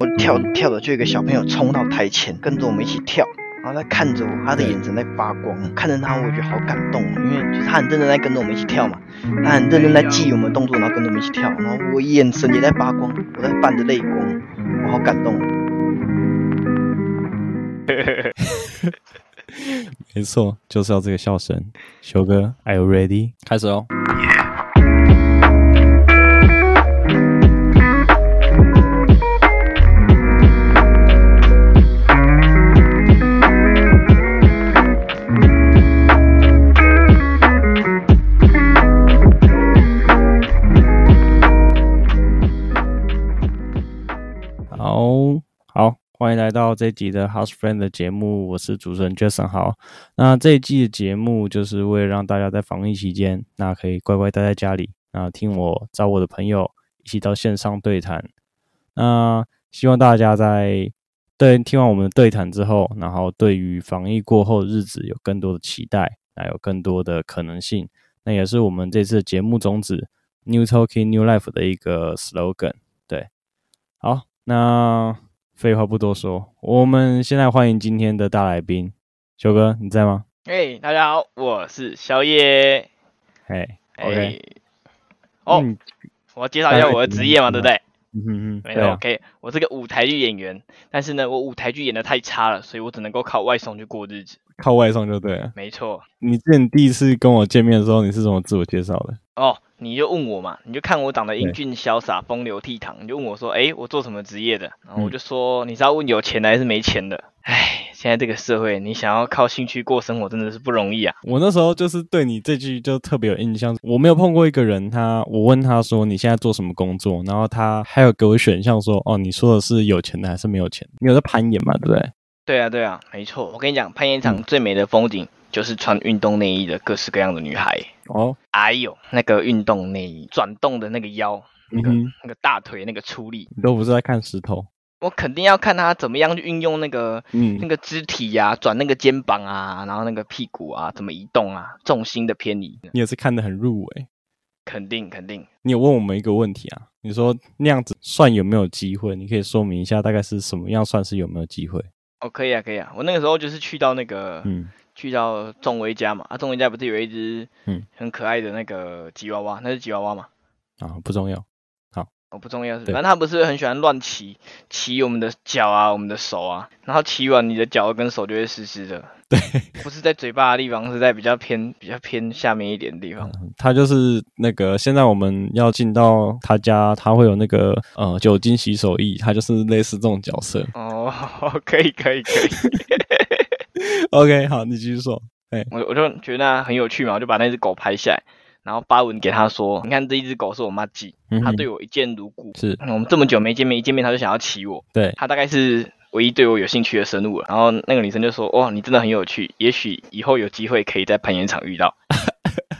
我跳跳着，就有一个小朋友冲到台前，跟着我们一起跳，然后他看着我，他的眼神在发光，看着他，我觉得好感动，因为就是他很认真在跟着我们一起跳嘛，他很认真在记我们的动作，然后跟着我们一起跳，然后我眼神也在发光，我在泛着泪光，我好感动。没错，就是要这个笑声。修哥，Are you ready？开始哦。欢迎来到这集的 House Friend 的节目，我是主持人 Jason。好，那这一季的节目就是为了让大家在防疫期间，那可以乖乖待在家里，那听我找我的朋友一起到线上对谈。那希望大家在对听完我们的对谈之后，然后对于防疫过后的日子有更多的期待，还有更多的可能性。那也是我们这次节目宗旨 New Talking New Life 的一个 slogan。对，好，那。废话不多说，我们现在欢迎今天的大来宾，修哥，你在吗？哎，hey, 大家好，我是宵夜。嘿，OK。哦，我要介绍一下我的职业嘛，对不对？嗯嗯嗯，没错，OK。我是个舞台剧演员，但是呢，我舞台剧演的太差了，所以我只能够靠外送去过日子。靠外送就对了。没错。你之前第一次跟我见面的时候，你是怎么自我介绍的？哦。你就问我嘛，你就看我长得英俊潇洒、风流倜傥，你就问我说，哎、欸，我做什么职业的？然后我就说，你是要问有钱的还是没钱的？哎，现在这个社会，你想要靠兴趣过生活，真的是不容易啊。我那时候就是对你这句就特别有印象，我没有碰过一个人，他我问他说你现在做什么工作，然后他还有给我选项说，哦，你说的是有钱的还是没有钱？你有在攀岩嘛？对不对？对啊，对啊，没错。我跟你讲，攀岩场最美的风景。嗯就是穿运动内衣的各式各样的女孩哦，哎呦，那个运动内衣转动的那个腰，那个、嗯、那个大腿那个出力，你都不是在看石头，我肯定要看他怎么样去运用那个嗯那个肢体呀、啊，转那个肩膀啊，然后那个屁股啊怎么移动啊，重心的偏移，你也是看得很入微，肯定肯定。你有问我们一个问题啊？你说那样子算有没有机会？你可以说明一下大概是什么样算是有没有机会？哦，可以啊，可以啊，我那个时候就是去到那个嗯。去到仲威家嘛，啊，仲威家不是有一只嗯很可爱的那个吉娃娃，嗯、那是吉娃娃嘛？啊，不重要，好，哦，不重要是，反正他不是很喜欢乱骑，骑我们的脚啊，我们的手啊，然后骑完你的脚跟手就会湿湿的，对，不是在嘴巴的地方，是在比较偏比较偏下面一点的地方。嗯、他就是那个现在我们要进到他家，他会有那个呃酒精洗手液，他就是类似这种角色。哦，可以可以可以。OK，好，你继续说。哎，我我就觉得很有趣嘛，我就把那只狗拍下来，然后发文给他说：“你看这一只狗是我妈寄，他、嗯、哼对我一见如故。是，我们这么久没见面，一见面他就想要骑我。对，他大概是唯一对我有兴趣的生物了。然后那个女生就说：‘哦，你真的很有趣，也许以后有机会可以在攀岩场遇到。’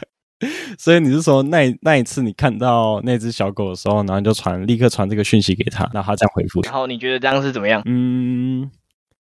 所以你是说那那一次你看到那只小狗的时候，然后你就传立刻传这个讯息给他，然后他这样回复。然后你觉得这样是怎么样？嗯。”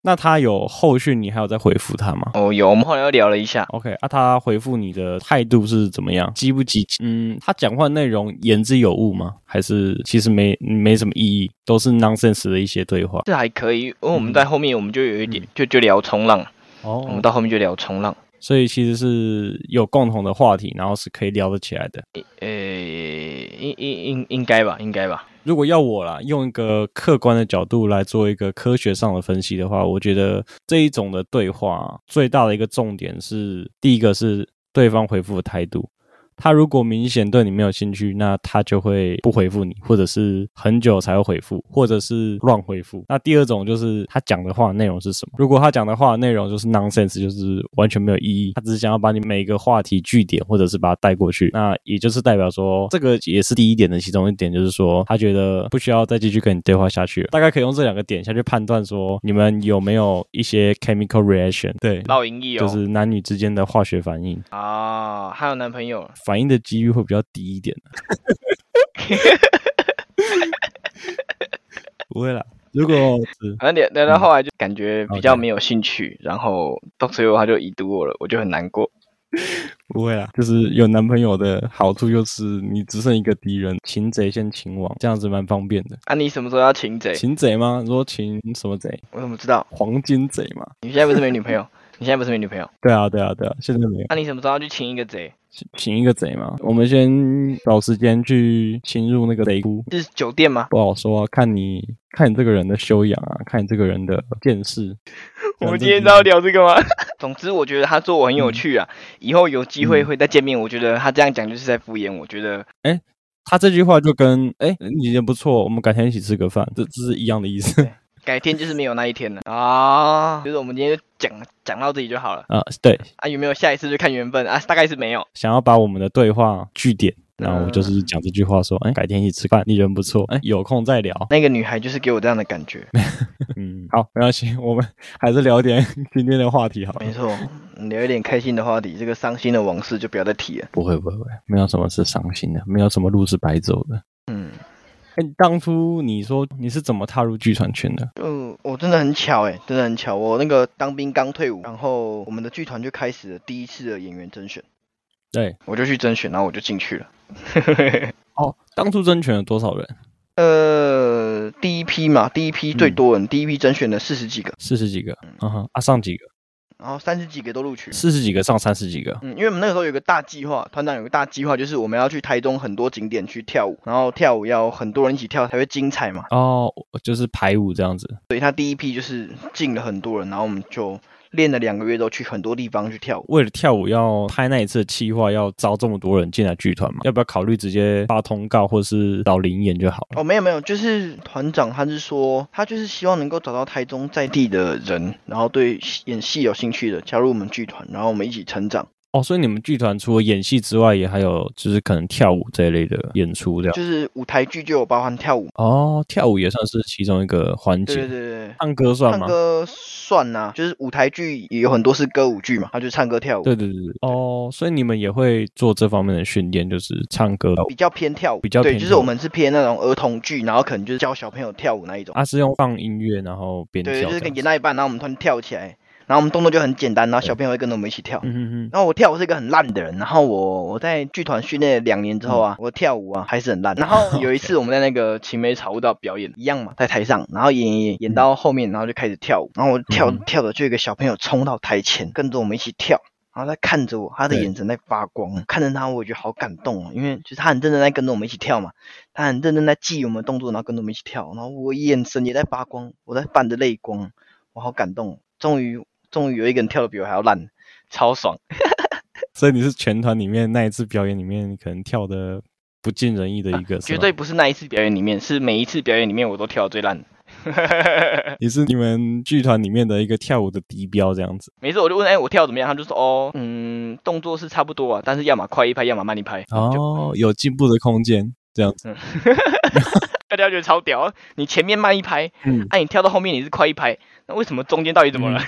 那他有后续，你还有在回复他吗？哦，有，我们后来又聊了一下。OK，啊，他回复你的态度是怎么样？积不积极？嗯，他讲话内容言之有物吗？还是其实没没什么意义，都是 nonsense 的一些对话？这还可以，因为我们在后面我们就有一点，嗯、就就聊冲浪。哦，我们到后面就聊冲浪，所以其实是有共同的话题，然后是可以聊得起来的。呃，应应应应该吧，应该吧。如果要我啦，用一个客观的角度来做一个科学上的分析的话，我觉得这一种的对话最大的一个重点是，第一个是对方回复的态度。他如果明显对你没有兴趣，那他就会不回复你，或者是很久才会回复，或者是乱回复。那第二种就是他讲的话内容是什么？如果他讲的话内容就是 nonsense，就是完全没有意义，他只是想要把你每一个话题据点，或者是把它带过去，那也就是代表说，这个也是第一点的其中一点，就是说他觉得不需要再继续跟你对话下去了。大概可以用这两个点下去判断说，你们有没有一些 chemical reaction？对，烙印意哦，就是男女之间的化学反应啊。还有男朋友。反应的几率会比较低一点 不会啦，如果反正聊到后来就感觉比较没有兴趣，嗯、然后到最后他就已读我了，我就很难过。不会啦，就是有男朋友的好处就是你只剩一个敌人，擒贼先擒王，这样子蛮方便的。啊，你什么时候要擒贼？擒贼吗？你说擒什么贼？我怎么知道？黄金贼嘛。你现在不是没女朋友？你现在不是没女朋友？对啊，对啊，对啊，现在没有。那、啊、你什么时候要去擒一个贼？擒一个贼嘛？我们先找时间去侵入那个贼窟。是酒店吗？不好说啊，看你看你这个人的修养啊，看你这个人的见识。我们今天都要聊这个吗？总之，我觉得他做我很有趣啊。嗯、以后有机会会再见面。嗯、我觉得他这样讲就是在敷衍。我觉得，哎、欸，他这句话就跟哎、欸，你也不错，我们改天一起吃个饭，这这是一样的意思。改天就是没有那一天了啊。就是我们今天就讲讲到这里就好了啊。对啊，有没有下一次就看缘分啊？大概是没有。想要把我们的对话据点。然后我就是讲这句话说，哎，改天一起吃饭，你人不错，哎，有空再聊。那个女孩就是给我这样的感觉。嗯，好，没关系，我们还是聊点今天的话题好了。没错，聊一点开心的话题，这个伤心的往事就不要再提了。不会，不会，不会，没有什么是伤心的，没有什么路是白走的。嗯，哎，当初你说你是怎么踏入剧团圈的？嗯，我真的很巧，哎，真的很巧，我那个当兵刚退伍，然后我们的剧团就开始了第一次的演员甄选。对，我就去甄选，然后我就进去了。哦，当初甄选了多少人？呃，第一批嘛，第一批最多人，嗯、第一批甄选了四十几个，四十几个，嗯哼，啊，上几个？然后三十几个都录取，四十几个上三十几个。嗯，因为我们那个时候有个大计划，团长有个大计划，就是我们要去台中很多景点去跳舞，然后跳舞要很多人一起跳才会精彩嘛。哦，就是排舞这样子。所以他第一批就是进了很多人，然后我们就。练了两个月，都去很多地方去跳舞。为了跳舞要拍那一次的企划，要招这么多人进来剧团嘛？要不要考虑直接发通告，或是找灵演就好了？哦，没有没有，就是团长他是说，他就是希望能够找到台中在地的人，然后对演戏有兴趣的加入我们剧团，然后我们一起成长。哦，所以你们剧团除了演戏之外，也还有就是可能跳舞这一类的演出，这样。就是舞台剧就有包含跳舞。哦，跳舞也算是其中一个环节。对对对，唱歌算吗？唱歌算呐、啊，就是舞台剧也有很多是歌舞剧嘛，他就唱歌跳舞。对对对对。哦，所以你们也会做这方面的训练，就是唱歌。比较偏跳舞，比较偏。对，就是我们是偏那种儿童剧，然后可能就是教小朋友跳舞那一种。啊，是用放音乐，然后边跳。对，就是演到一半，然后我们突然跳起来。然后我们动作就很简单，然后小朋友会跟着我们一起跳。嗯嗯嗯。然后我跳舞是一个很烂的人，然后我我在剧团训练两年之后啊，嗯、我跳舞啊还是很烂。然后有一次 我们在那个青梅草悟道表演，一样嘛，在台上，然后演演演到后面，然后就开始跳舞。然后我跳、嗯、跳的就一个小朋友冲到台前，跟着我们一起跳，然后他看着我，他的眼神在发光，看着他我觉得好感动哦，因为就是他很认真在跟着我们一起跳嘛，他很认真在记我们动作，然后跟着我们一起跳，然后我眼神也在发光，我在泛着泪光，我好感动，终于。终于有一个人跳的比我还要烂，超爽！所以你是全团里面那一次表演里面可能跳的不尽人意的一个，啊、绝对不是那一次表演里面，是每一次表演里面我都跳的最烂。你是你们剧团里面的一个跳舞的底标这样子。没事，我就问，哎、欸，我跳怎么样？他就说，哦，嗯，动作是差不多啊，但是要么快一拍，要么慢一拍。哦，有进步的空间，这样子。大家觉得超屌，你前面慢一拍，嗯，哎、啊，你跳到后面你是快一拍，那为什么中间到底怎么了？嗯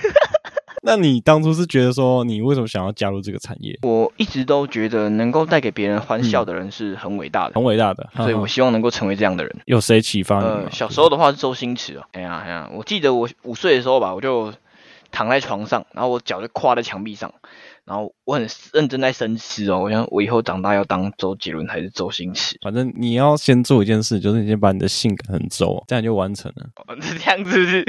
那你当初是觉得说，你为什么想要加入这个产业？我一直都觉得能够带给别人欢笑的人是很伟大的，很伟大的，所以我希望能够成为这样的人。有谁启发你？呃，小时候的话是周星驰哦。哎呀哎呀，我记得我五岁的时候吧，我就躺在床上，然后我脚就跨在墙壁上，然后我很认真在深思哦，我想我以后长大要当周杰伦还是周星驰？反正你要先做一件事，就是你先把你的性格很周，这样就完成了。哦，是这样子是不是？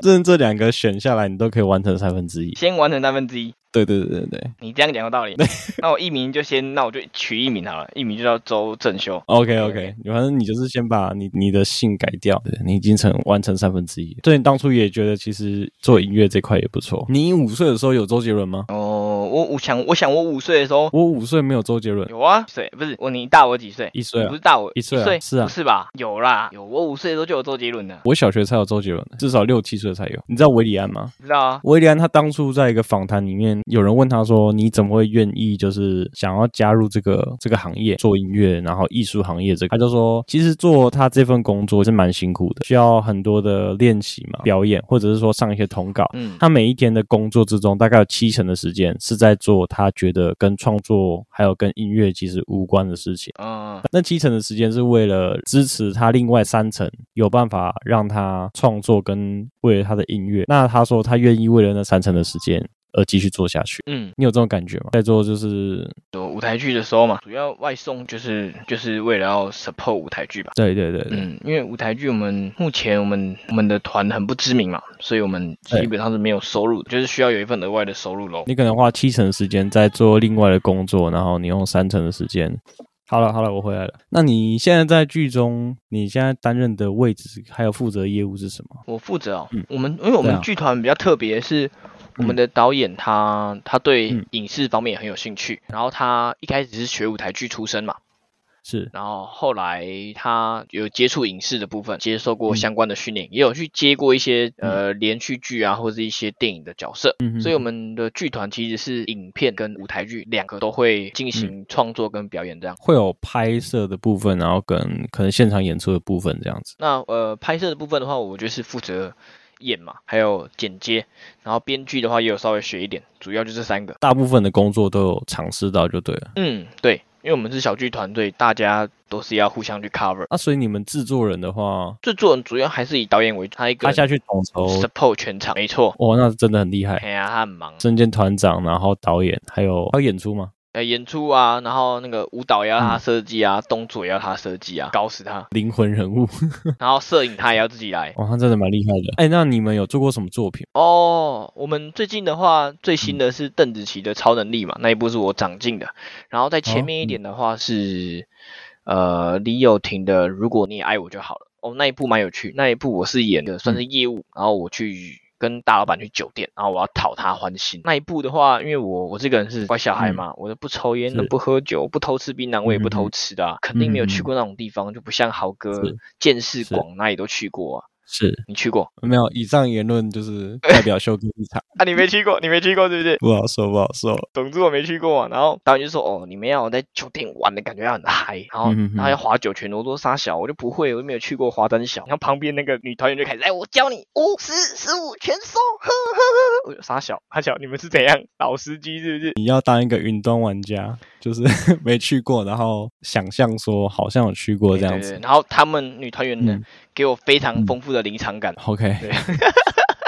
这这两个选下来，你都可以完成三分之一。先完成三分之一。对对对对对，你这样讲有道理。那我艺名就先，那我就取艺名好了，艺名就叫周正修。OK OK，反正你就是先把你你的姓改掉，对，你已经成完成三分之一。所以你当初也觉得其实做音乐这块也不错。你五岁的时候有周杰伦吗？哦，我我想我想我五岁的时候，我五岁没有周杰伦。有啊，岁不是我你大我几岁？一岁，不是大我一岁，是啊，不是吧？有啦，有，我五岁的时候就有周杰伦的。我小学才有周杰伦，至少六七岁才有。你知道韦礼安吗？知道啊，韦礼安他当初在一个访谈里面，有人问他说。说你怎么会愿意就是想要加入这个这个行业做音乐，然后艺术行业这个？他就说，其实做他这份工作是蛮辛苦的，需要很多的练习嘛，表演或者是说上一些通告。嗯，他每一天的工作之中，大概有七成的时间是在做他觉得跟创作还有跟音乐其实无关的事情。嗯，那七成的时间是为了支持他另外三成有办法让他创作跟为了他的音乐。那他说他愿意为了那三成的时间。而继续做下去。嗯，你有这种感觉吗？在做就是做舞台剧的时候嘛，主要外送就是就是为了要 support 舞台剧吧。对对对对，嗯，因为舞台剧我们目前我们我们的团很不知名嘛，所以我们基本上是没有收入的，就是需要有一份额外的收入喽。你可能花七成时间在做另外的工作，然后你用三成的时间。好了好了，我回来了。那你现在在剧中，你现在担任的位置还有负责业务是什么？我负责哦，嗯，我们因为我们剧团比较特别，是我们的导演他、嗯、他对影视方面也很有兴趣，然后他一开始是学舞台剧出身嘛。是，然后后来他有接触影视的部分，接受过相关的训练，嗯、也有去接过一些呃连续剧啊，或者一些电影的角色。嗯，所以我们的剧团其实是影片跟舞台剧两个都会进行创作跟表演，这样、嗯、会有拍摄的部分，然后跟可能现场演出的部分这样子。那呃拍摄的部分的话，我就是负责演嘛，还有剪接，然后编剧的话也有稍微学一点，主要就这三个。大部分的工作都有尝试到就对了。嗯，对。因为我们是小剧团队，大家都是要互相去 cover。啊，所以你们制作人的话，制作人主要还是以导演为主，他一个他下去统筹 support 全场，没错。哦，那真的很厉害。哎呀，他很忙，身兼团长，然后导演，还有还有演出吗？呃，演出啊，然后那个舞蹈也要他设计啊，嗯、动作也要他设计啊，搞死他，灵魂人物。然后摄影他也要自己来，哇，他真的蛮厉害的。哎，那你们有做过什么作品？哦，我们最近的话，最新的是邓紫棋的《超能力》嘛，嗯、那一部是我长进的。然后在前面一点的话是，哦嗯、呃，李友廷的《如果你也爱我就好了》。哦，那一部蛮有趣，那一部我是演的算是业务，嗯、然后我去。跟大老板去酒店，然后我要讨他欢心。那一步的话，因为我我这个人是乖小孩嘛，嗯、我都不抽烟，的不喝酒，不偷吃槟榔，我也不偷吃的、啊，嗯、肯定没有去过那种地方，嗯、就不像豪哥见识广，哪里都去过啊。是你去过没有？以上言论就是代表修哥立场。啊，你没去过，你没去过，对不对？不好说，不好说。总之我没去过。然后导演就说：“哦，你们要在酒店玩的感觉要很嗨，然后然后要划九泉，我说三小，我就不会，我就没有去过划三小。然后旁边那个女团员就开始：哎，我教你五十、十五全收。呵呵呵，我就三小，三小，你们是怎样老司机是不是？你要当一个云端玩家，就是 没去过，然后想象说好像有去过这样子。然后他们女团员呢？给我非常丰富的临场感。OK，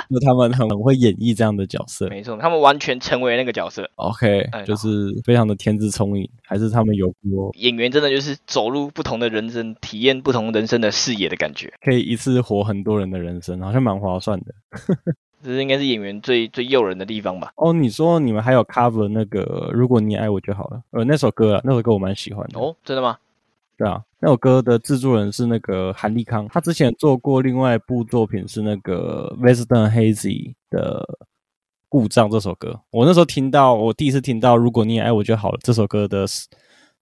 那 他们很会演绎这样的角色。没错，他们完全成为那个角色。OK，就是非常的天资聪颖，还是他们有过演员真的就是走入不同的人生，体验不同人生的视野的感觉，可以一次活很多人的人生，好像蛮划算的。这是应该是演员最最诱人的地方吧？哦，你说你们还有 cover 那个如果你爱我就好了，呃，那首歌啊，那首歌我蛮喜欢的。哦，真的吗？对啊，那首歌的制作人是那个韩立康，他之前做过另外一部作品是那个 Western Hazy 的故障这首歌。我那时候听到，我第一次听到如果你也爱我就好了这首歌的。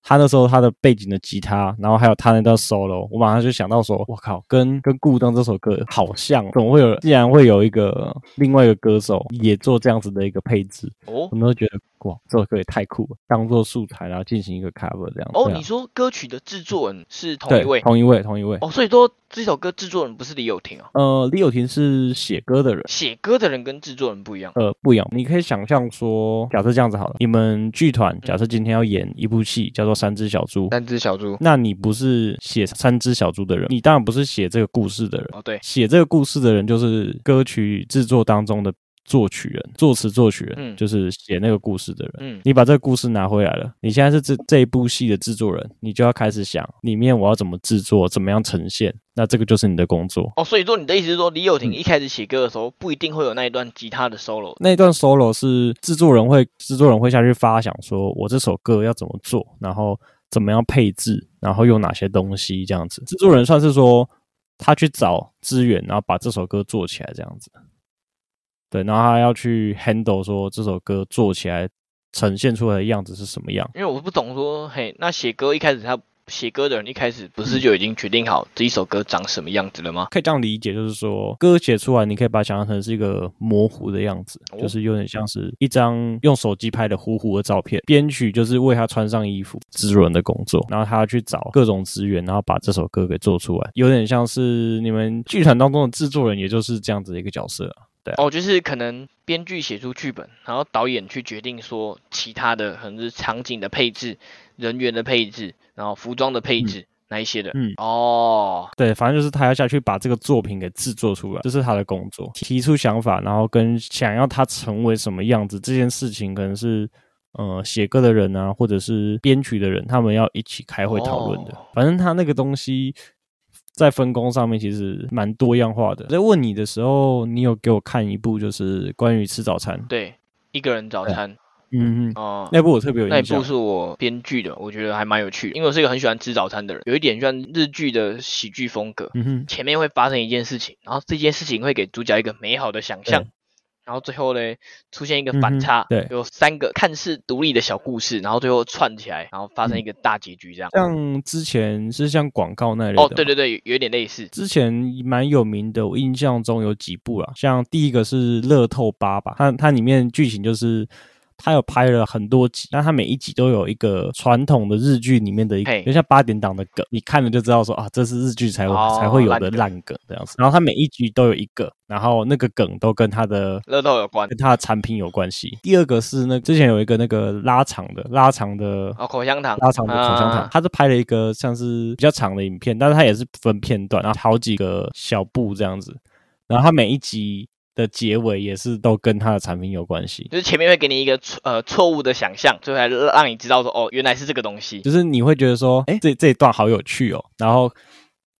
他那时候他的背景的吉他，然后还有他那段 solo，我马上就想到说，我靠，跟跟《故障》这首歌好像，怎么会有？竟然会有一个另外一个歌手也做这样子的一个配置，哦，我们都觉得。哇，这首歌也太酷了！当做素材，然后进行一个 cover 这样。哦，啊、你说歌曲的制作人是同一位？同一位，同一位。哦，所以说这首歌制作人不是李友廷啊？呃，李友廷是写歌的人，写歌的人跟制作人不一样。呃，不一样。你可以想象说，假设这样子好了，你们剧团假设今天要演一部戏，叫做《三只小猪》。三只小猪。那你不是写《三只小猪》的人，你当然不是写这个故事的人。哦，对，写这个故事的人就是歌曲制作当中的。作曲人、作词作曲人，嗯，就是写那个故事的人。嗯，你把这个故事拿回来了，你现在是这这一部戏的制作人，你就要开始想里面我要怎么制作，怎么样呈现。那这个就是你的工作。哦，所以说你的意思是说，李友廷一开始写歌的时候，不一定会有那一段吉他的 solo。那一段 solo 是制作人会，制作人会下去发想，说我这首歌要怎么做，然后怎么样配置，然后用哪些东西这样子。制作人算是说他去找资源，然后把这首歌做起来这样子。对，然后他要去 handle 说这首歌做起来呈现出来的样子是什么样？因为我不懂说，嘿，那写歌一开始他写歌的人一开始不是就已经决定好这一首歌长什么样子了吗？可以这样理解，就是说歌写出来，你可以把它想象成是一个模糊的样子，哦、就是有点像是一张用手机拍的糊糊的照片。编曲就是为他穿上衣服，制作人的工作，然后他要去找各种资源，然后把这首歌给做出来，有点像是你们剧团当中的制作人，也就是这样子的一个角色啊。对啊、哦，就是可能编剧写出剧本，然后导演去决定说其他的，可能是场景的配置、人员的配置，然后服装的配置，嗯、哪一些的？嗯，哦，对，反正就是他要下去把这个作品给制作出来，这是他的工作，提出想法，然后跟想要他成为什么样子这件事情，可能是呃写歌的人啊，或者是编曲的人，他们要一起开会讨论的。哦、反正他那个东西在分工上面其实蛮多样化的。在问你的时候，你有给我看一部就是关于吃早餐，对，一个人早餐。嗯嗯哦，那部我特别有印象。那部是我编剧的，我觉得还蛮有趣的，因为我是一个很喜欢吃早餐的人，有一点像日剧的喜剧风格。嗯哼，前面会发生一件事情，然后这件事情会给主角一个美好的想象，然后最后呢出现一个反差，对，有三个看似独立的小故事，然后最后串起来，然后发生一个大结局，这样。像之前是像广告那类的。哦，对对对，有点类似。之前蛮有名的，我印象中有几部啦，像第一个是乐透八吧，它它里面剧情就是。他有拍了很多集，但他每一集都有一个传统的日剧里面的一个，就像八点档的梗，你看了就知道说啊，这是日剧才会、哦、才会有的烂梗这样子。然后他每一集都有一个，然后那个梗都跟他的乐透有关，跟他的产品有关系。第二个是那之前有一个那个拉长的拉长的哦口香糖，拉长的口香糖，啊、他是拍了一个像是比较长的影片，但是他也是分片段，然后好几个小部这样子，然后他每一集。的结尾也是都跟他的产品有关系，就是前面会给你一个错呃错误的想象，最后还让你知道说哦，原来是这个东西，就是你会觉得说，哎，这这一段好有趣哦，然后。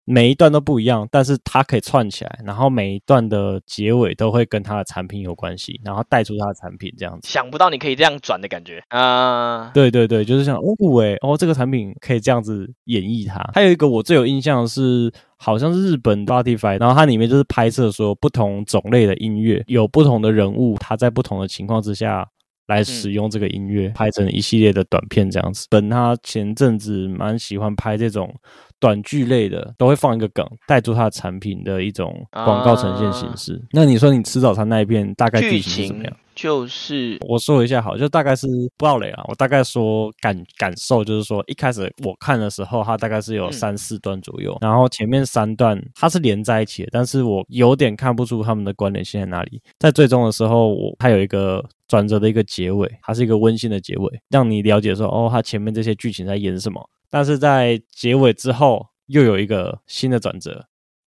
每一段都不一样，但是它可以串起来，然后每一段的结尾都会跟它的产品有关系，然后带出它的产品这样子。想不到你可以这样转的感觉啊！对对对，就是像哦，喂，哦，这个产品可以这样子演绎它。还有一个我最有印象的是，好像是日本 Spotify，然后它里面就是拍摄说不同种类的音乐，有不同的人物，他在不同的情况之下。来使用这个音乐拍成一系列的短片，这样子。本他前阵子蛮喜欢拍这种短剧类的，都会放一个梗，带出它的产品的一种广告呈现形式。那你说你吃早餐那一片大概剧情是怎么样？就是我说一下好，就大概是不知道雷啊。我大概说感感受，就是说一开始我看的时候，它大概是有三四段左右，然后前面三段它是连在一起的，但是我有点看不出他们的关联性在哪里。在最终的时候，我它有一个。转折的一个结尾，它是一个温馨的结尾，让你了解说，哦，它前面这些剧情在演什么。但是在结尾之后，又有一个新的转折，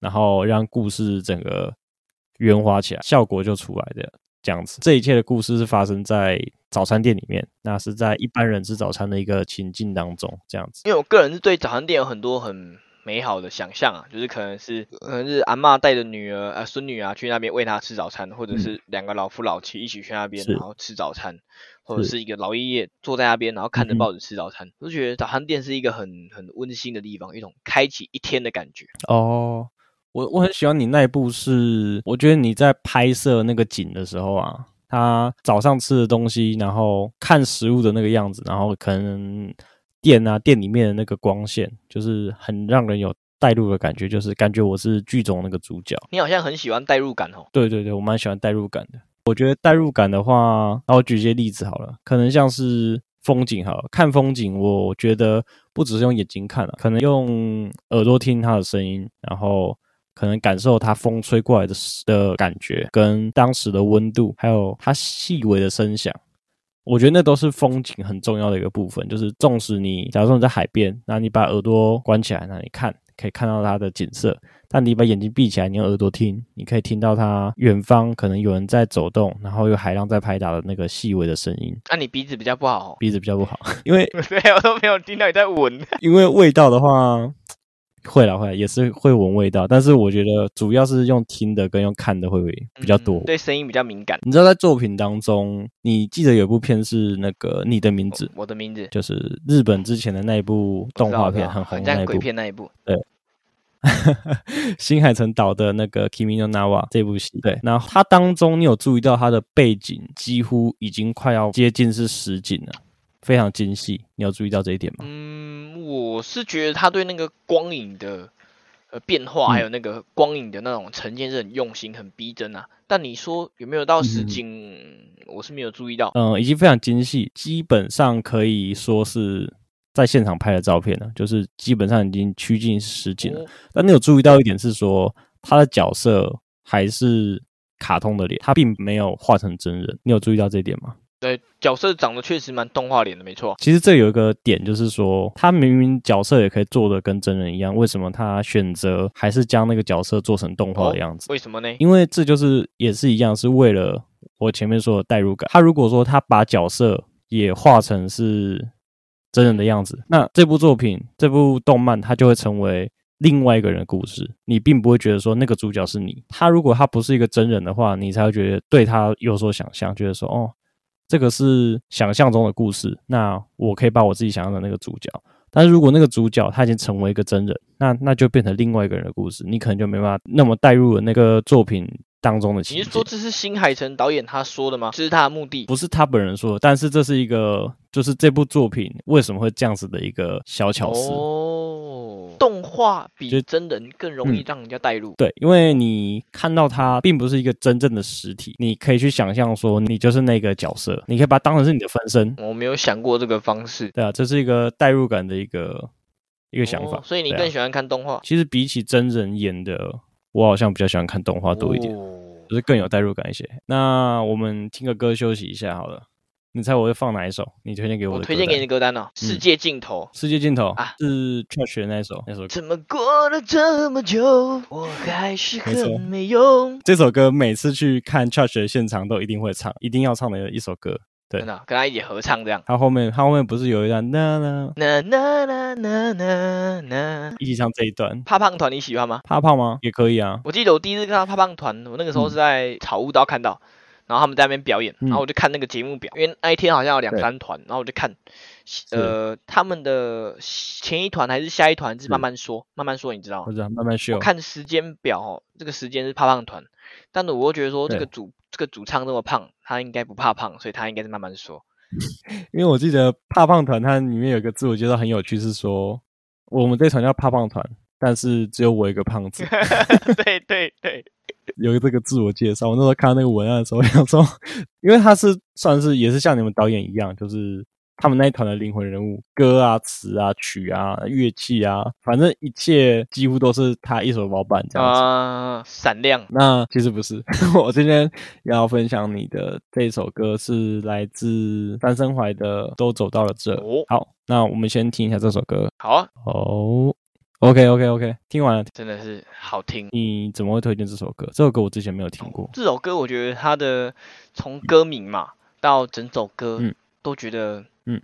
然后让故事整个圆滑起来，效果就出来的这样子。这一切的故事是发生在早餐店里面，那是在一般人吃早餐的一个情境当中，这样子。因为我个人是对早餐店有很多很。美好的想象啊，就是可能是可能是阿嬷带着女儿啊、孙女啊去那边喂她吃早餐，或者是两个老夫老妻一起去那边然后吃早餐，或者是一个老爷爷坐在那边然后看着报纸吃早餐，我就觉得早餐店是一个很很温馨的地方，一种开启一天的感觉。哦，我我很喜欢你那一部是，我觉得你在拍摄那个景的时候啊，他早上吃的东西，然后看食物的那个样子，然后可能。店啊，店里面的那个光线，就是很让人有带入的感觉，就是感觉我是剧中那个主角。你好像很喜欢带入感哦。对对对，我蛮喜欢带入感的。我觉得带入感的话，那我举一些例子好了，可能像是风景好了，看风景，我觉得不只是用眼睛看了，可能用耳朵听它的声音，然后可能感受它风吹过来的的感觉，跟当时的温度，还有它细微的声响。我觉得那都是风景很重要的一个部分，就是纵使你，假如说你在海边，那你把耳朵关起来，那你看可以看到它的景色；但你把眼睛闭起来，你用耳朵听，你可以听到它远方可能有人在走动，然后有海浪在拍打的那个细微的声音。那、啊、你鼻子比较不好，鼻子比较不好，因为 对，我都没有听到你在闻。因为味道的话。会啦，会啦，也是会闻味道，但是我觉得主要是用听的跟用看的会比较多，嗯、对声音比较敏感。你知道在作品当中，你记得有部片是那个你的名字，我，我的名字，就是日本之前的那一部动画片，很红的那一部鬼片那一部，对，新海诚导的那个 Kimi no Na wa 这部戏，对，然后它当中你有注意到它的背景几乎已经快要接近是实景了。非常精细，你有注意到这一点吗？嗯，我是觉得他对那个光影的呃变化，还有那个光影的那种呈现是很用心、很逼真啊。但你说有没有到实景，嗯、我是没有注意到。嗯，已经非常精细，基本上可以说是在现场拍的照片了，就是基本上已经趋近实景了。哦、但你有注意到一点是说，他的角色还是卡通的脸，他并没有画成真人。你有注意到这一点吗？对，角色长得确实蛮动画脸的，没错。其实这有一个点，就是说他明明角色也可以做的跟真人一样，为什么他选择还是将那个角色做成动画的样子？哦，为什么呢？因为这就是也是一样，是为了我前面说的代入感。他如果说他把角色也画成是真人的样子，那这部作品、这部动漫，它就会成为。另外一个人的故事，你并不会觉得说那个主角是你。他如果他不是一个真人的话，你才会觉得对他有所想象，觉得说哦，这个是想象中的故事。那我可以把我自己想象的那个主角。但是如果那个主角他已经成为一个真人，那那就变成另外一个人的故事，你可能就没办法那么代入了那个作品当中的情节。你是说这是新海诚导演他说的吗？这是他的目的？不是他本人说的，但是这是一个，就是这部作品为什么会这样子的一个小巧思。哦动画比真人更容易让人家带入，嗯，对，因为你看到它并不是一个真正的实体，你可以去想象说你就是那个角色，你可以把它当成是你的分身。我没有想过这个方式，对啊，这是一个代入感的一个一个想法。哦，所以你更喜欢看动画？其实比起真人演的，我好像比较喜欢看动画多一点，哦，就是更有代入感一些。那我们听个歌休息一下好了。你猜我会放哪一首？你推荐给我的。我推荐给你的歌单哦，嗯《世界尽头》。世界尽头啊，是 Trash 的那一首。那首。怎么过了这么久，我还是很没用。这首歌每次去看 Trash 的现场都一定会唱，一定要唱的一首歌。对，真的，跟他一起合唱这样。他后面，他后面不是有一段啦啦啦啦啦啦啦啦，一起唱这一段。怕胖团你喜欢吗？怕胖吗？也可以啊。我记得我第一次看到怕胖团，我那个时候是在草悟道看到。然后他们在那边表演，然后我就看那个节目表，嗯、因为那一天好像有两三团，然后我就看，呃，他们的前一团还是下一团是慢慢说，慢慢说，你知道吗？我知道，慢慢说。我看时间表哦，这个时间是怕胖团，但是我又觉得说这个主这个主唱这么胖，他应该不怕胖，所以他应该是慢慢说。因为我记得怕胖团它里面有一个自我介绍很有趣，是说我们这团叫怕胖团，但是只有我一个胖子。对对对。有这个自我介绍，我那时候看到那个文案的时候，我想说，因为他是算是也是像你们导演一样，就是他们那一团的灵魂人物，歌啊、词啊、曲啊、乐器啊，反正一切几乎都是他一手包办这样子。啊，闪亮。那其实不是，我今天要分享你的这一首歌是来自三生怀的《都走到了这》。哦，好，那我们先听一下这首歌。好啊。哦。OK OK OK，听完了，真的是好听。你怎么会推荐这首歌？这首歌我之前没有听过。这首歌我觉得它的从歌名嘛到整首歌，嗯，都觉得嗯。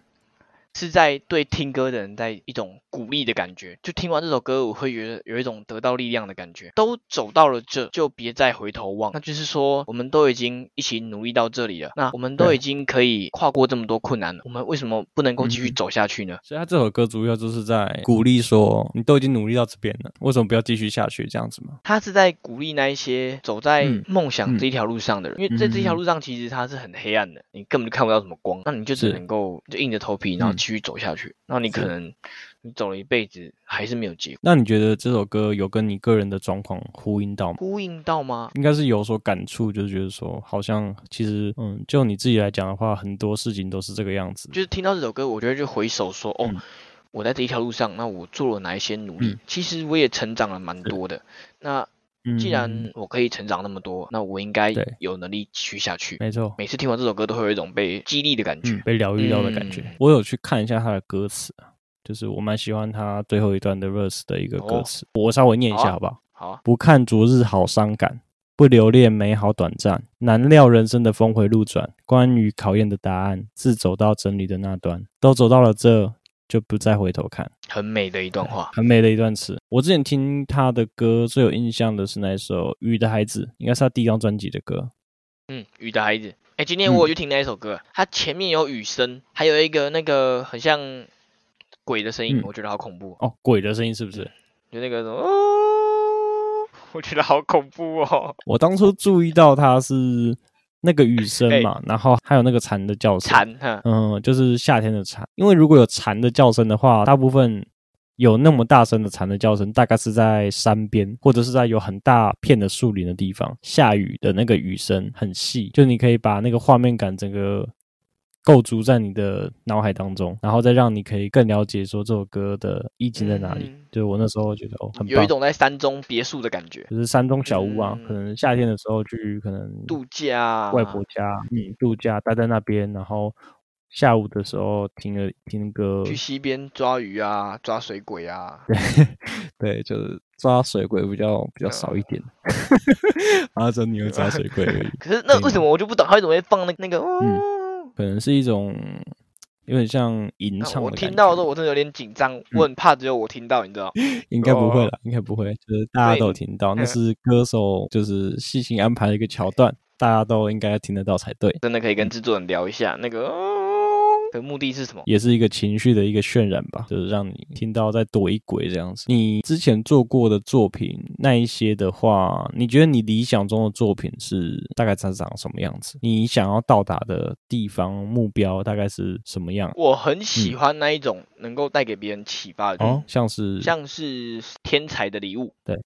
是在对听歌的人在一种鼓励的感觉，就听完这首歌，我会觉得有一种得到力量的感觉。都走到了这，就别再回头望。那就是说，我们都已经一起努力到这里了，那我们都已经可以跨过这么多困难了，我们为什么不能够继续走下去呢？嗯。所以，他这首歌主要就是在鼓励说，你都已经努力到这边了，为什么不要继续下去？这样子吗？他是在鼓励那一些走在梦想这一条路上的人，嗯嗯、因为在这条路上其实它是很黑暗的，你根本就看不到什么光，那你就只能够就硬着头皮，然后。继续走下去，那你可能你走了一辈子还是没有结果。那你觉得这首歌有跟你个人的状况呼应到吗？呼应到吗？应该是有所感触，就是觉得说，好像其实，嗯，就你自己来讲的话，很多事情都是这个样子。就是听到这首歌，我觉得就回首说，哦，嗯、我在这一条路上，那我做了哪一些努力？嗯、其实我也成长了蛮多的。那既然我可以成长那么多，那我应该有能力继续下去。没错，每次听完这首歌都会有一种被激励的感觉，嗯、被疗愈到的感觉。嗯、我有去看一下他的歌词，就是我蛮喜欢他最后一段的 verse 的一个歌词，哦、我稍微念一下好不好？好啊。不看昨日好伤感，不留恋美好短暂，难料人生的峰回路转。关于考验的答案，自走到真理的那端，都走到了这。就不再回头看，很美的一段话，很美的一段词。我之前听他的歌最有印象的是那一首《雨的孩子》，应该是他第一张专辑的歌。嗯，《雨的孩子》。哎，今天我有去听那一首歌，它、嗯、前面有雨声，还有一个那个很像鬼的声音，嗯、我觉得好恐怖哦。鬼的声音是不是？就那个什么，哦，我觉得好恐怖哦。我当初注意到它是。那个雨 声嘛，欸、然后还有那个蝉的叫声，蝉，嗯，就是夏天的蝉。因为如果有蝉的叫声的话，大部分有那么大声的蝉的叫声，大概是在山边或者是在有很大片的树林的地方，下雨的那个雨声很细，就你可以把那个画面感整个构筑在你的脑海当中，然后再让你可以更了解说这首歌的意境在哪里。嗯、就我那时候觉得哦，很，有一种在山中别墅的感觉，就是山中小屋啊，嗯、可能夏天的时候去可能度假，外婆家，嗯，度假待在那边，然后。下午的时候听了听歌，去溪边抓鱼啊，抓水鬼啊。对 对，就是抓水鬼比较比较少一点。阿珍，你会抓水鬼而已。可是那为什么我就不懂，他为什么会放那那个？嗯，可能是一种有点像吟唱。我听到的时候，我真的有点紧张，我很怕只有我听到，你知道？应该不会了，应该不会，就是大家都有听到，那是歌手就是细心安排的一个桥段，大家都应该听得到才对。真的可以跟制作人聊一下那个。的目的是什么？也是一个情绪的一个渲染吧，就是让你听到在躲一鬼这样子。你之前做过的作品那一些的话，你觉得你理想中的作品是大概长长什么样子？你想要到达的地方目标大概是什么样？我很喜欢那一种能够带给别人启发的，哦，像是像是天才的礼物，对。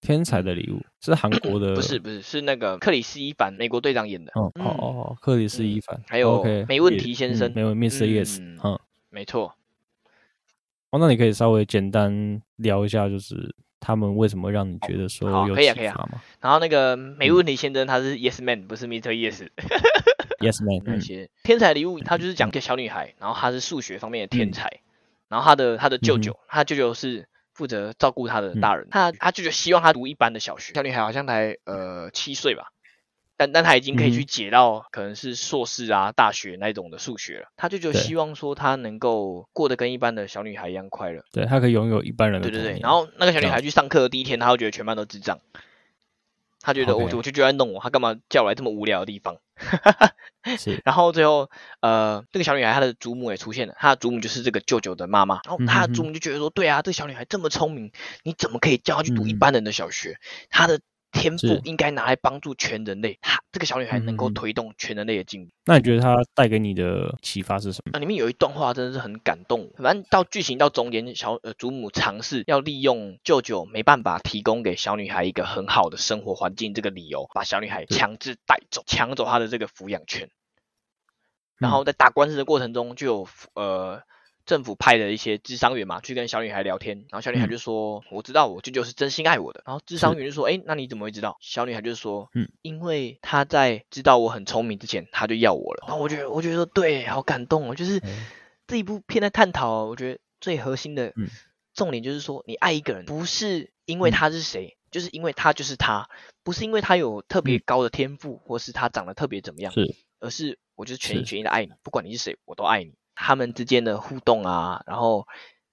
天才的礼物是韩国的，不是不是是那个克里斯伊凡美国队长演的。哦哦哦，克里斯伊凡，还有没问题先生，没问题，Mr. Yes，嗯，没错。哦，那你可以稍微简单聊一下，就是他们为什么让你觉得说有可以啊可以啊。然后那个没问题先生他是 Yes Man，不是 Mr. Yes。Yes Man 那些天才礼物，他就是讲一个小女孩，然后她是数学方面的天才，然后她的她的舅舅，她舅舅是。负责照顾他的大人，嗯、他他舅舅希望他读一般的小学。小女孩好像才呃七岁吧，但但他已经可以去解到可能是硕士啊、大学那种的数学了。他就就希望说他能够过得跟一般的小女孩一样快乐，对，他可以拥有一般人的。对对对。然后那个小女孩去上课的第一天，他就觉得全班都智障。他觉得我我就就在弄我，他干嘛叫我来这么无聊的地方？是。然后最后，呃，这个小女孩她的祖母也出现了，她的祖母就是这个舅舅的妈妈。然后她的祖母就觉得说，对啊，这个小女孩这么聪明，你怎么可以叫她去读一般人的小学？她的。天赋应该拿来帮助全人类，她这个小女孩能够推动全人类的进步。那你觉得她带给你的启发是什么？那里面有一段话真的是很感动。反正到剧情到中间，小呃祖母尝试要利用舅舅没办法提供给小女孩一个很好的生活环境这个理由，把小女孩强制带走，抢走她的这个抚养权。然后在打官司的过程中，就有呃。政府派的一些智商员嘛，去跟小女孩聊天，然后小女孩就说：“嗯、我知道我舅舅是真心爱我的。”然后智商员就说：“哎是，那你怎么会知道？”小女孩就说：“嗯，因为他在知道我很聪明之前，他就要我了。”然后我觉得，我觉得说对，好感动哦。就是这一部片在探讨，我觉得最核心的重点就是说，你爱一个人不是因为他是谁，嗯、就是因为他就是他，不是因为他有特别高的天赋，嗯、或是他长得特别怎么样，是，而是我就是全心全意的爱你，不管你是谁，我都爱你。他们之间的互动啊，然后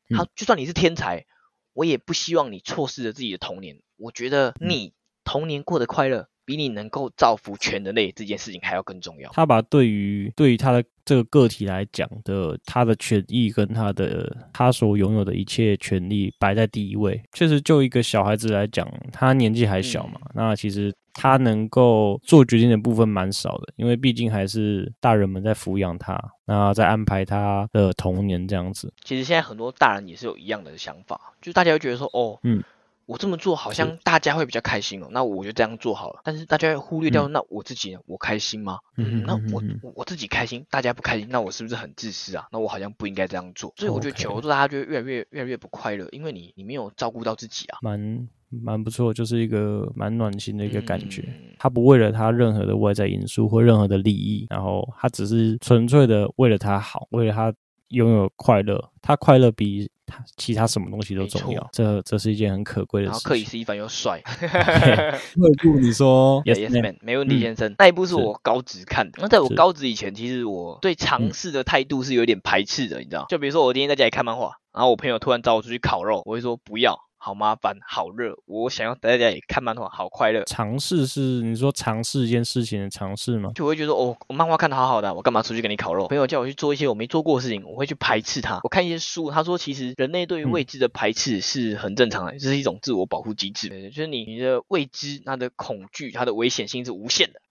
他就算你是天才，嗯、我也不希望你错失了自己的童年。我觉得你童年过得快乐，比你能够造福全人类这件事情还要更重要。他把对于对于他的这个个体来讲的他的权益跟他的他所拥有的一切权利摆在第一位。确实，就一个小孩子来讲，他年纪还小嘛，嗯、那其实。他能够做决定的部分蛮少的，因为毕竟还是大人们在抚养他，那在安排他的童年这样子。其实现在很多大人也是有一样的想法，就是大家会觉得说，哦，嗯。我这么做好像大家会比较开心哦，那我就这样做好了。但是大家会忽略掉，嗯、那我自己呢？我开心吗？嗯，那我我自己开心，大家不开心，那我是不是很自私啊？那我好像不应该这样做。所以我觉得久了之后，大家就越来越越来越不快乐，因为你你没有照顾到自己啊。蛮蛮不错，就是一个蛮暖心的一个感觉。嗯、他不为了他任何的外在因素或任何的利益，然后他只是纯粹的为了他好，为了他拥有快乐，他快乐比。他其他什么东西都重要，错这这是一件很可贵的事情。然后克里斯·一凡又帅。那部 你说？Yes, yes man，没问题先生。嗯、那一部是我高职看的。那在我高职以前，其实我对尝试的态度是有点排斥的，你知道？就比如说我今天在家里看漫画，然后我朋友突然找我出去烤肉，我会说不要。好麻烦，好热，我想要待在家里看漫画，好快乐。尝试是你说尝试一件事情的尝试吗？就我会觉得哦，我漫画看的好好的，我干嘛出去给你烤肉？朋友叫我去做一些我没做过的事情，我会去排斥它。我看一些书，他说其实人类对于未知的排斥是很正常的，这、嗯、是一种自我保护机制。就是你你的未知，它的恐惧，它的危险性是无限的。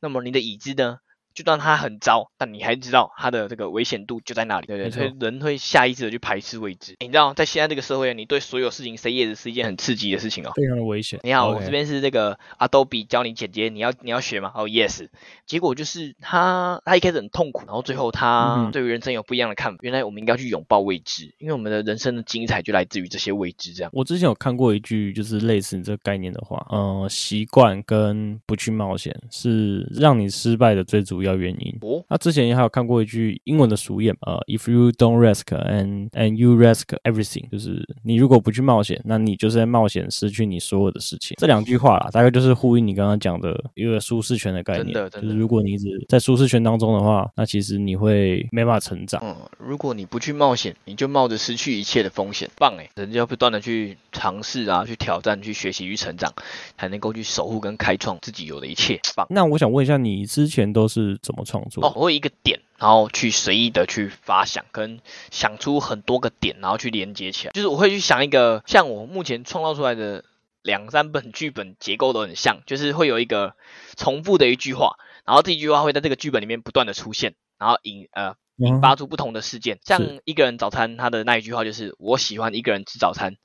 那么你的已知呢？就算它很糟，但你还知道它的这个危险度就在那里，对不对？所以人会下意识的去排斥未知。你知道，在现在这个社会，你对所有事情 say yes 是一件很刺激的事情哦，非常的危险。你好.我这边是这个 Adobe 教你剪接，你要你要学吗？哦、oh,，yes。结果就是他他一开始很痛苦，然后最后他对于人生有不一样的看法。嗯、原来我们应该去拥抱未知，因为我们的人生的精彩就来自于这些未知。这样，我之前有看过一句就是类似你这个概念的话，呃，习惯跟不去冒险是让你失败的最主要原因。哦，那之前也还有看过一句英文的俗谚，呃，If you don't risk and and you risk everything，就是你如果不去冒险，那你就是在冒险失去你所有的事情。这两句话啦，大概就是呼应你刚刚讲的一个舒适圈的概念。就是如果你一直在舒适圈当中的话，那其实你会没办法成长。嗯，如果你不去冒险，你就冒着失去一切的风险。棒诶，人家要不断的去尝试啊，去挑战，去学习，去成长，才能够去守护跟开创自己有的一切。棒。那我想问一下，你之前都是怎么创作？哦，我会一个点，然后去随意的去发想，跟想出很多个点，然后去连接起来。就是我会去想一个，像我目前创造出来的两三本剧本结构都很像，就是会有一个重复的一句话，然后这一句话会在这个剧本里面不断的出现，然后引呃引发出不同的事件。嗯、像一个人早餐，他的那一句话就是我喜欢一个人吃早餐，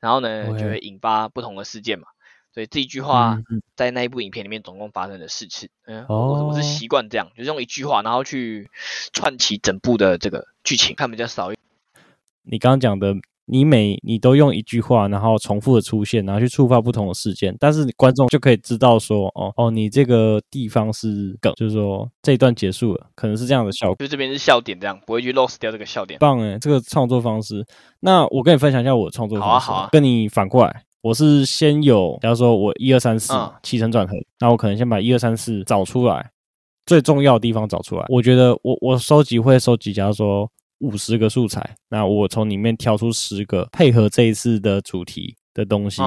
然后呢就会引发不同的事件嘛。所以这一句话在那一部影片里面总共发生了四次。嗯，我我是习惯这样，就是用一句话，然后去串起整部的这个剧情，看比较少。你刚刚讲的，你每你都用一句话，然后重复的出现，然后去触发不同的事件，但是观众就可以知道说，哦哦，你这个地方是梗，就是说这一段结束了，可能是这样的效果。就这边是笑点，这样不会去 lost 掉这个笑点。棒诶，这个创作方式。那我跟你分享一下我的创作方式，好啊，好啊，跟你反过来。我是先有，假如说我一二三四起承转合，那我可能先把一二三四找出来，最重要的地方找出来。我觉得我我收集会收集，假如说五十个素材，那我从里面挑出十个配合这一次的主题的东西。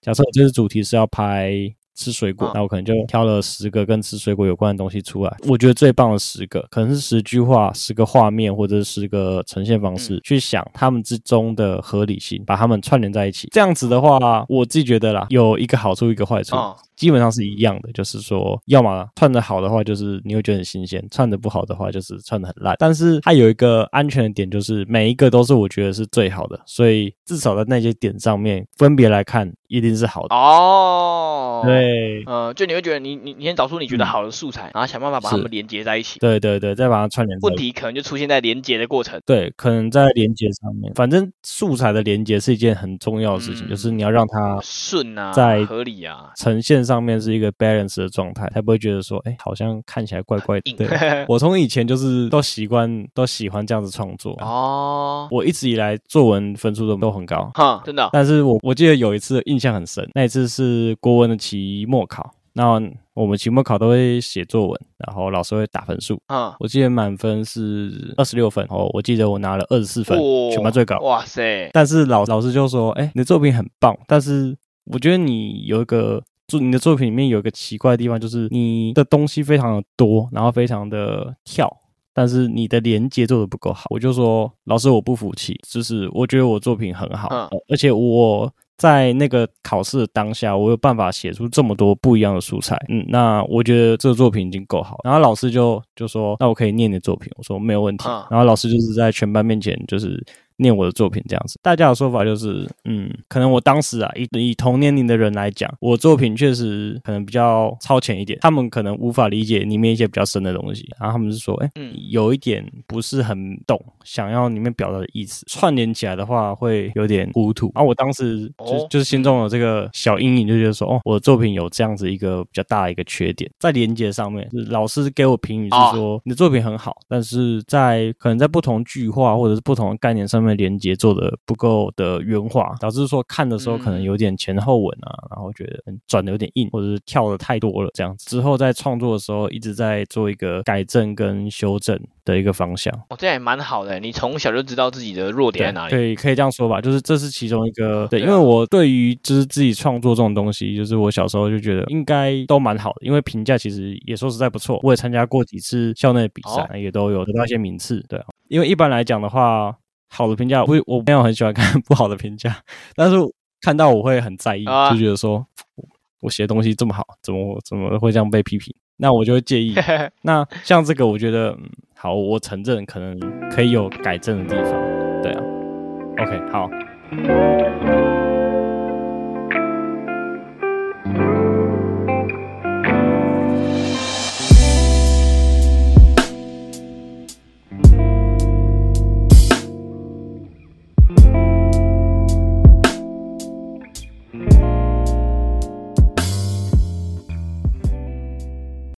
假设这次主题是要拍。吃水果，那我可能就挑了十个跟吃水果有关的东西出来。我觉得最棒的十个，可能是十句话、十个画面，或者是十个呈现方式，去想他们之中的合理性，把它们串联在一起。这样子的话，我自己觉得啦，有一个好处，一个坏处。基本上是一样的，就是说，要么串的好的话，就是你会觉得很新鲜；串的不好的话，就是串的很烂。但是它有一个安全的点，就是每一个都是我觉得是最好的，所以至少在那些点上面分别来看，一定是好的。哦，对，呃，就你会觉得你你你先找出你觉得好的素材，嗯、然后想办法把它们连接在一起。对对对，再把它串联。问题可能就出现在连接的过程。对，可能在连接上面，反正素材的连接是一件很重要的事情，嗯、就是你要让它顺啊，在合理啊，呈现上面是一个 balance 的状态，才不会觉得说，哎、欸，好像看起来怪怪的。对，我从以前就是都习惯都喜欢这样子创作哦。我一直以来作文分数都都很高，哈，真的、哦。但是我我记得有一次印象很深，那一次是国文的期末考，那我们期末考都会写作文，然后老师会打分数，嗯，我记得满分是二十六分，哦，我记得我拿了二十四分，哦、全班最高。哇塞！但是老老师就说，哎、欸，你的作品很棒，但是我觉得你有一个。你的作品里面有一个奇怪的地方，就是你的东西非常的多，然后非常的跳，但是你的连接做的不够好。我就说，老师，我不服气，就是我觉得我作品很好，嗯，而且我在那个考试的当下，我有办法写出这么多不一样的素材，嗯，那我觉得这个作品已经够好。然后老师就就说，那我可以念你的作品，我说没有问题。然后老师就是在全班面前就是。念我的作品这样子，大家的说法就是，嗯，可能我当时啊，以以同年龄的人来讲，我作品确实可能比较超前一点，他们可能无法理解里面一些比较深的东西，然后他们是说，哎，嗯，有一点不是很懂，想要里面表达的意思，串联起来的话会有点糊涂。然后我当时就就是心中有这个小阴影，就觉得说，哦，我的作品有这样子一个比较大的一个缺点，在连接上面，老师给我评语是说，你的作品很好，但是在可能在不同句话或者是不同的概念上面。连接做的不够的圆滑，导致说看的时候可能有点前后文啊，嗯、然后觉得转的有点硬，或者是跳的太多了这样子。之后在创作的时候一直在做一个改正跟修正的一个方向。哦，这样也蛮好的，你从小就知道自己的弱点在哪里。对，可以这样说吧，就是这是其中一个。对，因为我对于就是自己创作这种东西，就是我小时候就觉得应该都蛮好的，因为评价其实也说实在不错。我也参加过几次校内比赛，哦、也都有得到一些名次。对，因为一般来讲的话。好的评价我我没有很喜欢看 不好的评价但是看到我会很在意就觉得说我写的东西这么好怎么怎么会这样被批评？那我就会介意。那像这个我觉得好我承认可能可以有改正的地方对啊。Ok 好。